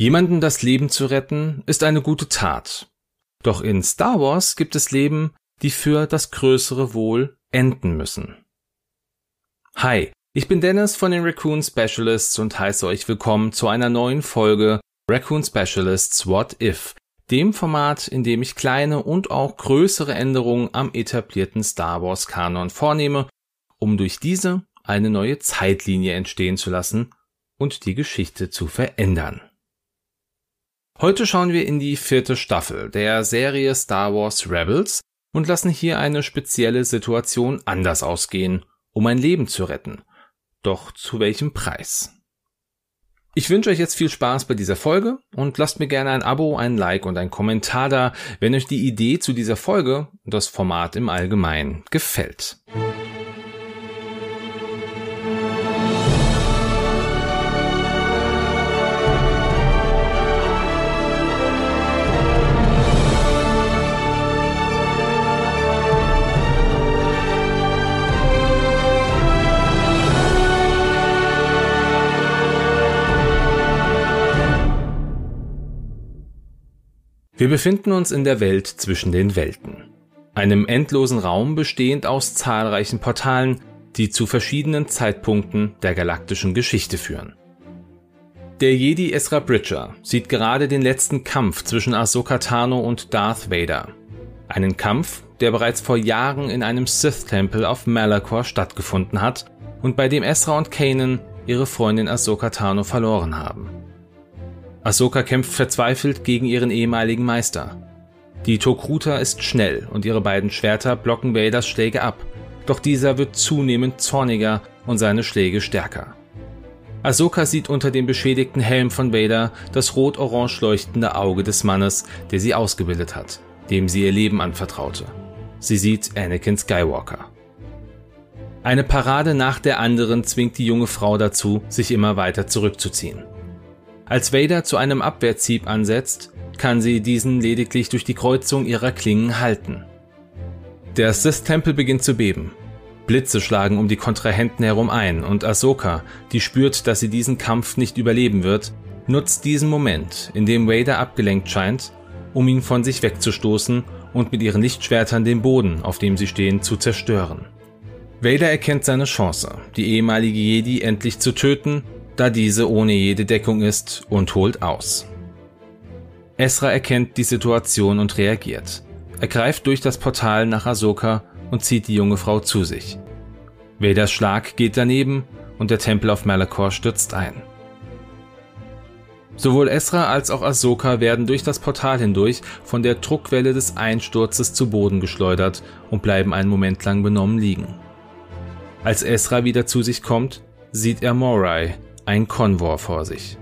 Jemanden das Leben zu retten, ist eine gute Tat. Doch in Star Wars gibt es Leben, die für das größere Wohl enden müssen. Hi, ich bin Dennis von den Raccoon Specialists und heiße euch willkommen zu einer neuen Folge Raccoon Specialists What If, dem Format, in dem ich kleine und auch größere Änderungen am etablierten Star Wars Kanon vornehme, um durch diese eine neue Zeitlinie entstehen zu lassen und die Geschichte zu verändern. Heute schauen wir in die vierte Staffel der Serie Star Wars Rebels und lassen hier eine spezielle Situation anders ausgehen, um ein Leben zu retten. Doch zu welchem Preis? Ich wünsche euch jetzt viel Spaß bei dieser Folge und lasst mir gerne ein Abo, ein Like und ein Kommentar da, wenn euch die Idee zu dieser Folge und das Format im Allgemeinen gefällt. Wir befinden uns in der Welt zwischen den Welten. Einem endlosen Raum bestehend aus zahlreichen Portalen, die zu verschiedenen Zeitpunkten der galaktischen Geschichte führen. Der Jedi Ezra Bridger sieht gerade den letzten Kampf zwischen Ahsoka Tano und Darth Vader. Einen Kampf, der bereits vor Jahren in einem Sith-Tempel auf Malachor stattgefunden hat und bei dem Ezra und Kanan ihre Freundin Ahsoka Tano verloren haben. Ahsoka kämpft verzweifelt gegen ihren ehemaligen Meister. Die Tokruta ist schnell und ihre beiden Schwerter blocken Vaders Schläge ab, doch dieser wird zunehmend zorniger und seine Schläge stärker. Ahsoka sieht unter dem beschädigten Helm von Vader das rot-orange leuchtende Auge des Mannes, der sie ausgebildet hat, dem sie ihr Leben anvertraute. Sie sieht Anakin Skywalker. Eine Parade nach der anderen zwingt die junge Frau dazu, sich immer weiter zurückzuziehen. Als Vader zu einem Abwehrzieb ansetzt, kann sie diesen lediglich durch die Kreuzung ihrer Klingen halten. Der Sith-Tempel beginnt zu beben. Blitze schlagen um die Kontrahenten herum ein und Ahsoka, die spürt, dass sie diesen Kampf nicht überleben wird, nutzt diesen Moment, in dem Vader abgelenkt scheint, um ihn von sich wegzustoßen und mit ihren Lichtschwertern den Boden, auf dem sie stehen, zu zerstören. Vader erkennt seine Chance, die ehemalige Jedi endlich zu töten da diese ohne jede Deckung ist und holt aus. Esra erkennt die Situation und reagiert. Er greift durch das Portal nach Ahsoka und zieht die junge Frau zu sich. Vaders Schlag geht daneben und der Tempel auf Malachor stürzt ein. Sowohl Esra als auch Ahsoka werden durch das Portal hindurch von der Druckwelle des Einsturzes zu Boden geschleudert und bleiben einen Moment lang benommen liegen. Als Esra wieder zu sich kommt, sieht er Morai, ein Konvor vor sich.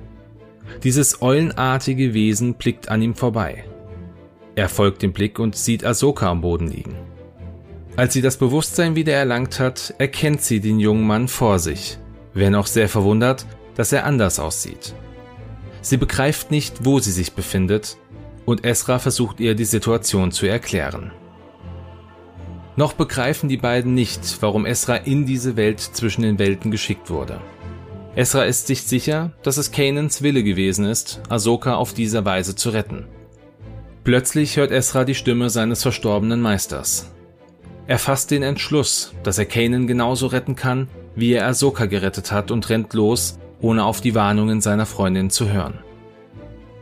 Dieses eulenartige Wesen blickt an ihm vorbei. Er folgt dem Blick und sieht Ahsoka am Boden liegen. Als sie das Bewusstsein wieder erlangt hat, erkennt sie den jungen Mann vor sich, wenn auch sehr verwundert, dass er anders aussieht. Sie begreift nicht, wo sie sich befindet, und Esra versucht ihr die Situation zu erklären. Noch begreifen die beiden nicht, warum Esra in diese Welt zwischen den Welten geschickt wurde. Esra ist sich sicher, dass es Kanans Wille gewesen ist, Ahsoka auf diese Weise zu retten. Plötzlich hört Esra die Stimme seines verstorbenen Meisters. Er fasst den Entschluss, dass er Kanan genauso retten kann, wie er Ahsoka gerettet hat und rennt los, ohne auf die Warnungen seiner Freundin zu hören.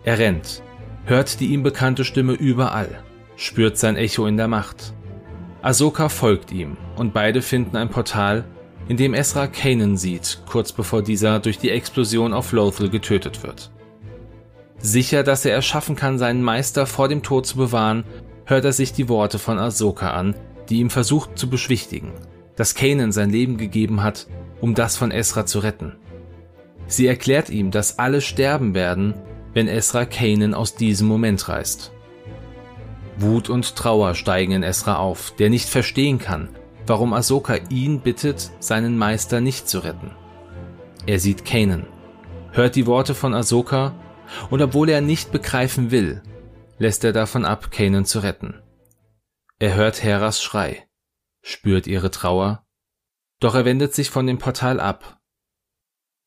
Er rennt, hört die ihm bekannte Stimme überall, spürt sein Echo in der Macht. Ahsoka folgt ihm und beide finden ein Portal, in dem Ezra Kanan sieht, kurz bevor dieser durch die Explosion auf Lothal getötet wird. Sicher, dass er es schaffen kann, seinen Meister vor dem Tod zu bewahren, hört er sich die Worte von Ahsoka an, die ihm versucht zu beschwichtigen, dass Kanan sein Leben gegeben hat, um das von Ezra zu retten. Sie erklärt ihm, dass alle sterben werden, wenn Ezra Kanan aus diesem Moment reißt. Wut und Trauer steigen in Ezra auf, der nicht verstehen kann, warum Ahsoka ihn bittet, seinen Meister nicht zu retten. Er sieht Kanan, hört die Worte von Ahsoka und obwohl er nicht begreifen will, lässt er davon ab, Kanan zu retten. Er hört Heras Schrei, spürt ihre Trauer, doch er wendet sich von dem Portal ab.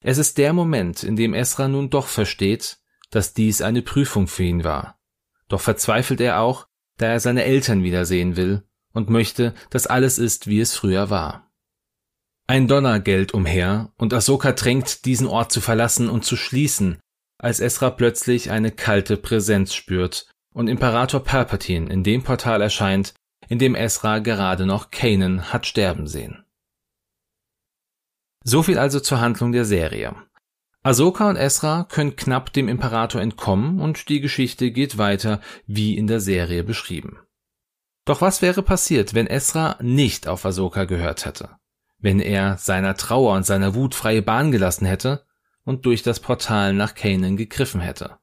Es ist der Moment, in dem Esra nun doch versteht, dass dies eine Prüfung für ihn war. Doch verzweifelt er auch, da er seine Eltern wiedersehen will und möchte, dass alles ist, wie es früher war. Ein Donner gellt umher, und Ahsoka drängt, diesen Ort zu verlassen und zu schließen, als Esra plötzlich eine kalte Präsenz spürt und Imperator Palpatine in dem Portal erscheint, in dem Esra gerade noch Kanan hat sterben sehen. So viel also zur Handlung der Serie. Ahsoka und Esra können knapp dem Imperator entkommen und die Geschichte geht weiter wie in der Serie beschrieben. Doch was wäre passiert, wenn Esra nicht auf Ahsoka gehört hätte? Wenn er seiner Trauer und seiner Wut freie Bahn gelassen hätte und durch das Portal nach Kanan gegriffen hätte?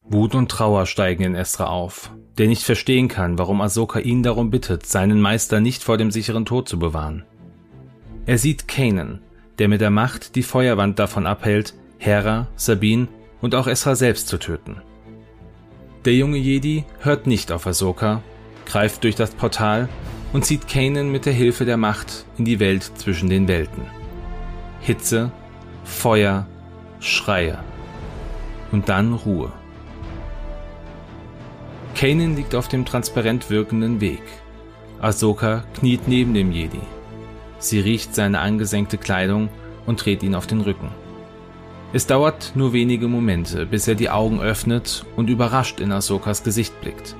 Wut und Trauer steigen in Esra auf, der nicht verstehen kann, warum Ahsoka ihn darum bittet, seinen Meister nicht vor dem sicheren Tod zu bewahren. Er sieht Kanan, der mit der Macht die Feuerwand davon abhält, Hera, Sabine und auch Esra selbst zu töten. Der junge Jedi hört nicht auf Ahsoka, greift durch das Portal und zieht Kanan mit der Hilfe der Macht in die Welt zwischen den Welten. Hitze, Feuer, Schreie und dann Ruhe. Kanan liegt auf dem transparent wirkenden Weg. Ahsoka kniet neben dem Jedi. Sie riecht seine angesenkte Kleidung und dreht ihn auf den Rücken. Es dauert nur wenige Momente, bis er die Augen öffnet und überrascht in Ahsokas Gesicht blickt.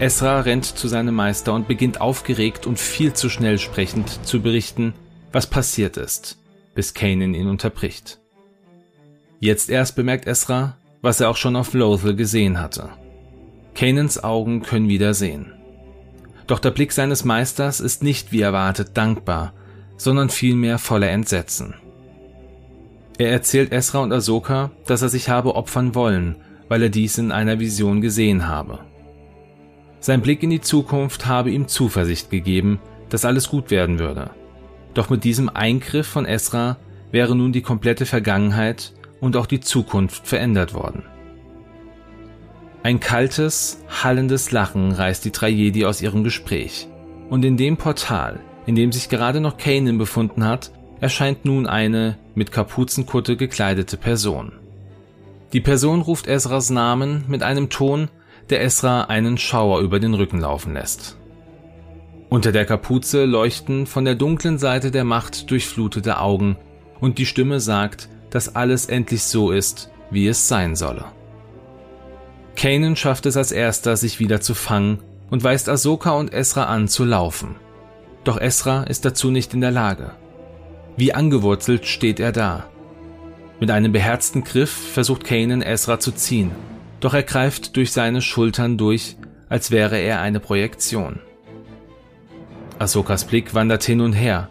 Esra rennt zu seinem Meister und beginnt aufgeregt und viel zu schnell sprechend zu berichten, was passiert ist, bis Kanan ihn unterbricht. Jetzt erst bemerkt Esra, was er auch schon auf Lothal gesehen hatte. Kanans Augen können wieder sehen. Doch der Blick seines Meisters ist nicht wie erwartet dankbar, sondern vielmehr voller Entsetzen. Er erzählt Esra und Ahsoka, dass er sich habe opfern wollen, weil er dies in einer Vision gesehen habe. Sein Blick in die Zukunft habe ihm Zuversicht gegeben, dass alles gut werden würde. Doch mit diesem Eingriff von Esra wäre nun die komplette Vergangenheit und auch die Zukunft verändert worden. Ein kaltes, hallendes Lachen reißt die drei aus ihrem Gespräch. Und in dem Portal, in dem sich gerade noch Kanan befunden hat, erscheint nun eine mit Kapuzenkutte gekleidete Person. Die Person ruft Esras Namen mit einem Ton, der Esra einen Schauer über den Rücken laufen lässt. Unter der Kapuze leuchten von der dunklen Seite der Macht durchflutete Augen und die Stimme sagt, dass alles endlich so ist, wie es sein solle. Kanan schafft es als erster, sich wieder zu fangen und weist Ahsoka und Esra an zu laufen. Doch Esra ist dazu nicht in der Lage. Wie angewurzelt steht er da. Mit einem beherzten Griff versucht Kanan Esra zu ziehen, doch er greift durch seine Schultern durch, als wäre er eine Projektion. Ahsokas Blick wandert hin und her.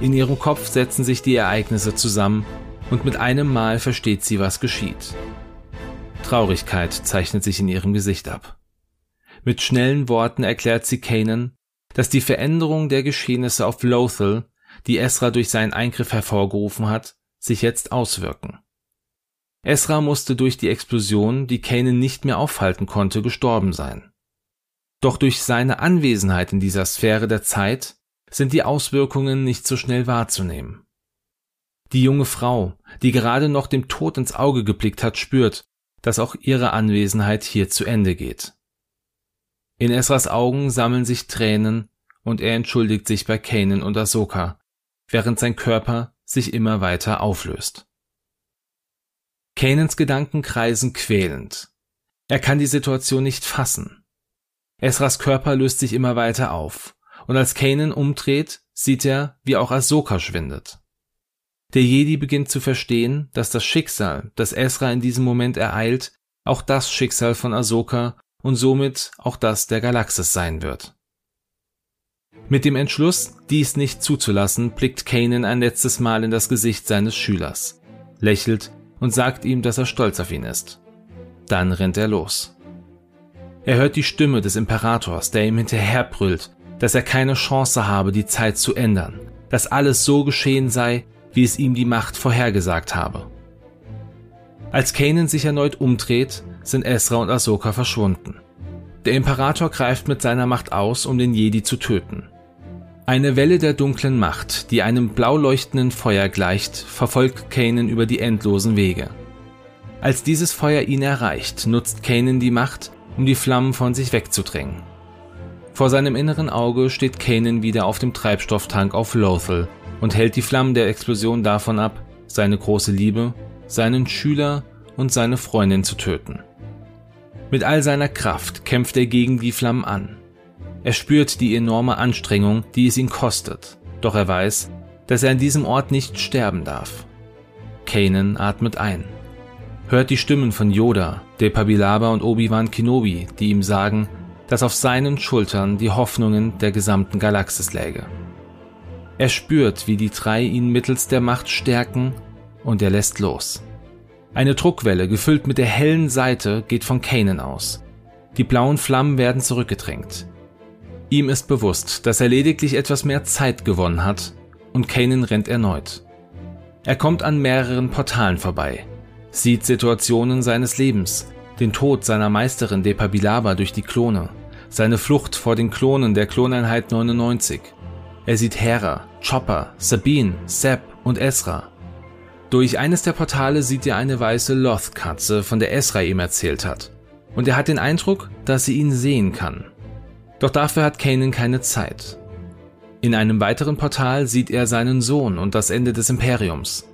In ihrem Kopf setzen sich die Ereignisse zusammen und mit einem Mal versteht sie, was geschieht. Traurigkeit zeichnet sich in ihrem Gesicht ab. Mit schnellen Worten erklärt sie Kanan, dass die Veränderung der Geschehnisse auf Lothal, die Esra durch seinen Eingriff hervorgerufen hat, sich jetzt auswirken. Esra musste durch die Explosion, die Kanan nicht mehr aufhalten konnte, gestorben sein. Doch durch seine Anwesenheit in dieser Sphäre der Zeit sind die Auswirkungen nicht so schnell wahrzunehmen. Die junge Frau, die gerade noch dem Tod ins Auge geblickt hat, spürt, dass auch ihre Anwesenheit hier zu Ende geht. In Esras Augen sammeln sich Tränen und er entschuldigt sich bei Kanan und Ahsoka, während sein Körper sich immer weiter auflöst. Kanans Gedanken kreisen quälend. Er kann die Situation nicht fassen. Esras Körper löst sich immer weiter auf, und als Kanan umdreht, sieht er, wie auch Ahsoka schwindet. Der Jedi beginnt zu verstehen, dass das Schicksal, das Ezra in diesem Moment ereilt, auch das Schicksal von Ahsoka und somit auch das der Galaxis sein wird. Mit dem Entschluss, dies nicht zuzulassen, blickt Kanan ein letztes Mal in das Gesicht seines Schülers, lächelt und sagt ihm, dass er stolz auf ihn ist. Dann rennt er los. Er hört die Stimme des Imperators, der ihm hinterherbrüllt, dass er keine Chance habe, die Zeit zu ändern, dass alles so geschehen sei, wie es ihm die Macht vorhergesagt habe. Als Kanan sich erneut umdreht, sind Ezra und Ahsoka verschwunden. Der Imperator greift mit seiner Macht aus, um den Jedi zu töten. Eine Welle der dunklen Macht, die einem blau leuchtenden Feuer gleicht, verfolgt Kanan über die endlosen Wege. Als dieses Feuer ihn erreicht, nutzt Kanan die Macht, um die Flammen von sich wegzudrängen. Vor seinem inneren Auge steht Kanan wieder auf dem Treibstofftank auf Lothal und hält die Flammen der Explosion davon ab, seine große Liebe, seinen Schüler und seine Freundin zu töten. Mit all seiner Kraft kämpft er gegen die Flammen an. Er spürt die enorme Anstrengung, die es ihn kostet, doch er weiß, dass er an diesem Ort nicht sterben darf. Kanan atmet ein, hört die Stimmen von Yoda, Depabilaba und Obi-Wan Kenobi, die ihm sagen, dass auf seinen Schultern die Hoffnungen der gesamten Galaxis läge. Er spürt, wie die drei ihn mittels der Macht stärken und er lässt los. Eine Druckwelle, gefüllt mit der hellen Seite, geht von Kanan aus. Die blauen Flammen werden zurückgedrängt. Ihm ist bewusst, dass er lediglich etwas mehr Zeit gewonnen hat und Kanan rennt erneut. Er kommt an mehreren Portalen vorbei, sieht Situationen seines Lebens, den Tod seiner Meisterin Depabilaba durch die Klone, seine Flucht vor den Klonen der Kloneinheit 99. Er sieht Hera, Chopper, Sabine, Sepp und Esra. Durch eines der Portale sieht er eine weiße Loth-Katze, von der Esra ihm erzählt hat. Und er hat den Eindruck, dass sie ihn sehen kann. Doch dafür hat Kanan keine Zeit. In einem weiteren Portal sieht er seinen Sohn und das Ende des Imperiums.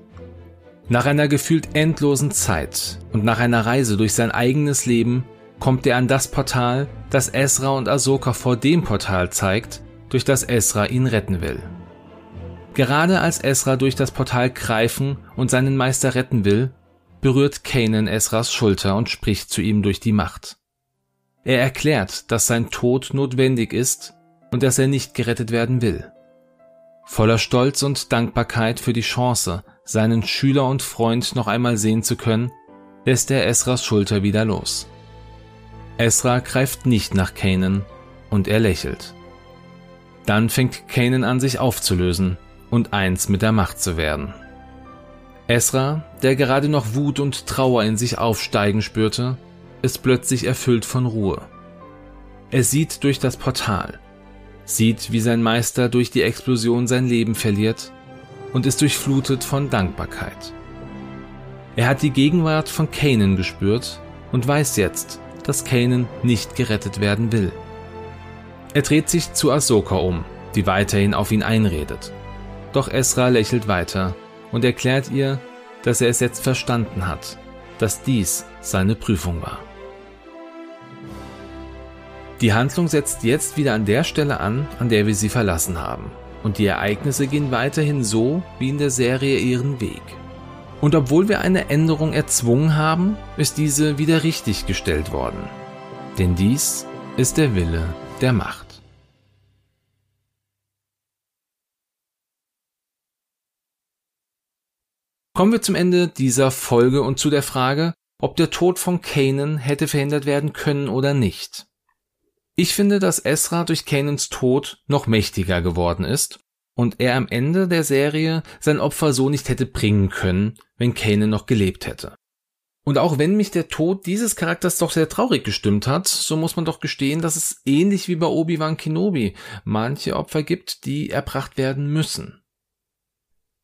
Nach einer gefühlt endlosen Zeit und nach einer Reise durch sein eigenes Leben kommt er an das Portal, das Ezra und Ahsoka vor dem Portal zeigt, durch das Ezra ihn retten will. Gerade als Ezra durch das Portal greifen und seinen Meister retten will, berührt Kanan Ezras Schulter und spricht zu ihm durch die Macht. Er erklärt, dass sein Tod notwendig ist und dass er nicht gerettet werden will. Voller Stolz und Dankbarkeit für die Chance, seinen Schüler und Freund noch einmal sehen zu können, lässt er Esras Schulter wieder los. Esra greift nicht nach Kanan und er lächelt. Dann fängt Kanan an, sich aufzulösen und eins mit der Macht zu werden. Esra, der gerade noch Wut und Trauer in sich aufsteigen spürte, ist plötzlich erfüllt von Ruhe. Er sieht durch das Portal, sieht, wie sein Meister durch die Explosion sein Leben verliert und ist durchflutet von Dankbarkeit. Er hat die Gegenwart von Kanan gespürt und weiß jetzt, dass Kanan nicht gerettet werden will. Er dreht sich zu Ahsoka um, die weiterhin auf ihn einredet. Doch Esra lächelt weiter und erklärt ihr, dass er es jetzt verstanden hat, dass dies seine Prüfung war. Die Handlung setzt jetzt wieder an der Stelle an, an der wir sie verlassen haben und die Ereignisse gehen weiterhin so wie in der Serie ihren Weg. Und obwohl wir eine Änderung erzwungen haben, ist diese wieder richtig gestellt worden. Denn dies ist der Wille der Macht. Kommen wir zum Ende dieser Folge und zu der Frage, ob der Tod von Kanan hätte verhindert werden können oder nicht. Ich finde, dass Esra durch Kanans Tod noch mächtiger geworden ist und er am Ende der Serie sein Opfer so nicht hätte bringen können, wenn Kanan noch gelebt hätte. Und auch wenn mich der Tod dieses Charakters doch sehr traurig gestimmt hat, so muss man doch gestehen, dass es ähnlich wie bei Obi-Wan Kenobi manche Opfer gibt, die erbracht werden müssen.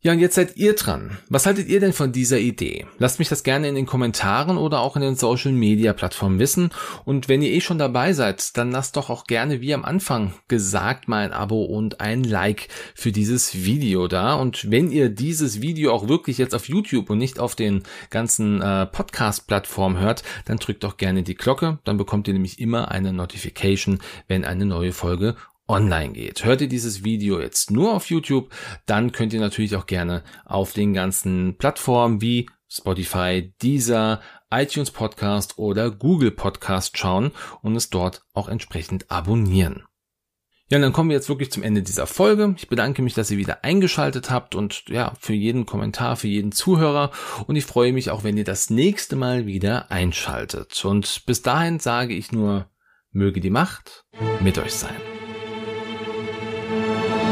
Ja, und jetzt seid ihr dran. Was haltet ihr denn von dieser Idee? Lasst mich das gerne in den Kommentaren oder auch in den Social Media Plattformen wissen. Und wenn ihr eh schon dabei seid, dann lasst doch auch gerne, wie am Anfang gesagt, mal ein Abo und ein Like für dieses Video da. Und wenn ihr dieses Video auch wirklich jetzt auf YouTube und nicht auf den ganzen äh, Podcast-Plattformen hört, dann drückt doch gerne die Glocke. Dann bekommt ihr nämlich immer eine Notification, wenn eine neue Folge online geht. Hört ihr dieses Video jetzt nur auf YouTube, dann könnt ihr natürlich auch gerne auf den ganzen Plattformen wie Spotify, Deezer, iTunes Podcast oder Google Podcast schauen und es dort auch entsprechend abonnieren. Ja, und dann kommen wir jetzt wirklich zum Ende dieser Folge. Ich bedanke mich, dass ihr wieder eingeschaltet habt und ja, für jeden Kommentar, für jeden Zuhörer. Und ich freue mich auch, wenn ihr das nächste Mal wieder einschaltet. Und bis dahin sage ich nur, möge die Macht mit euch sein. Thank you.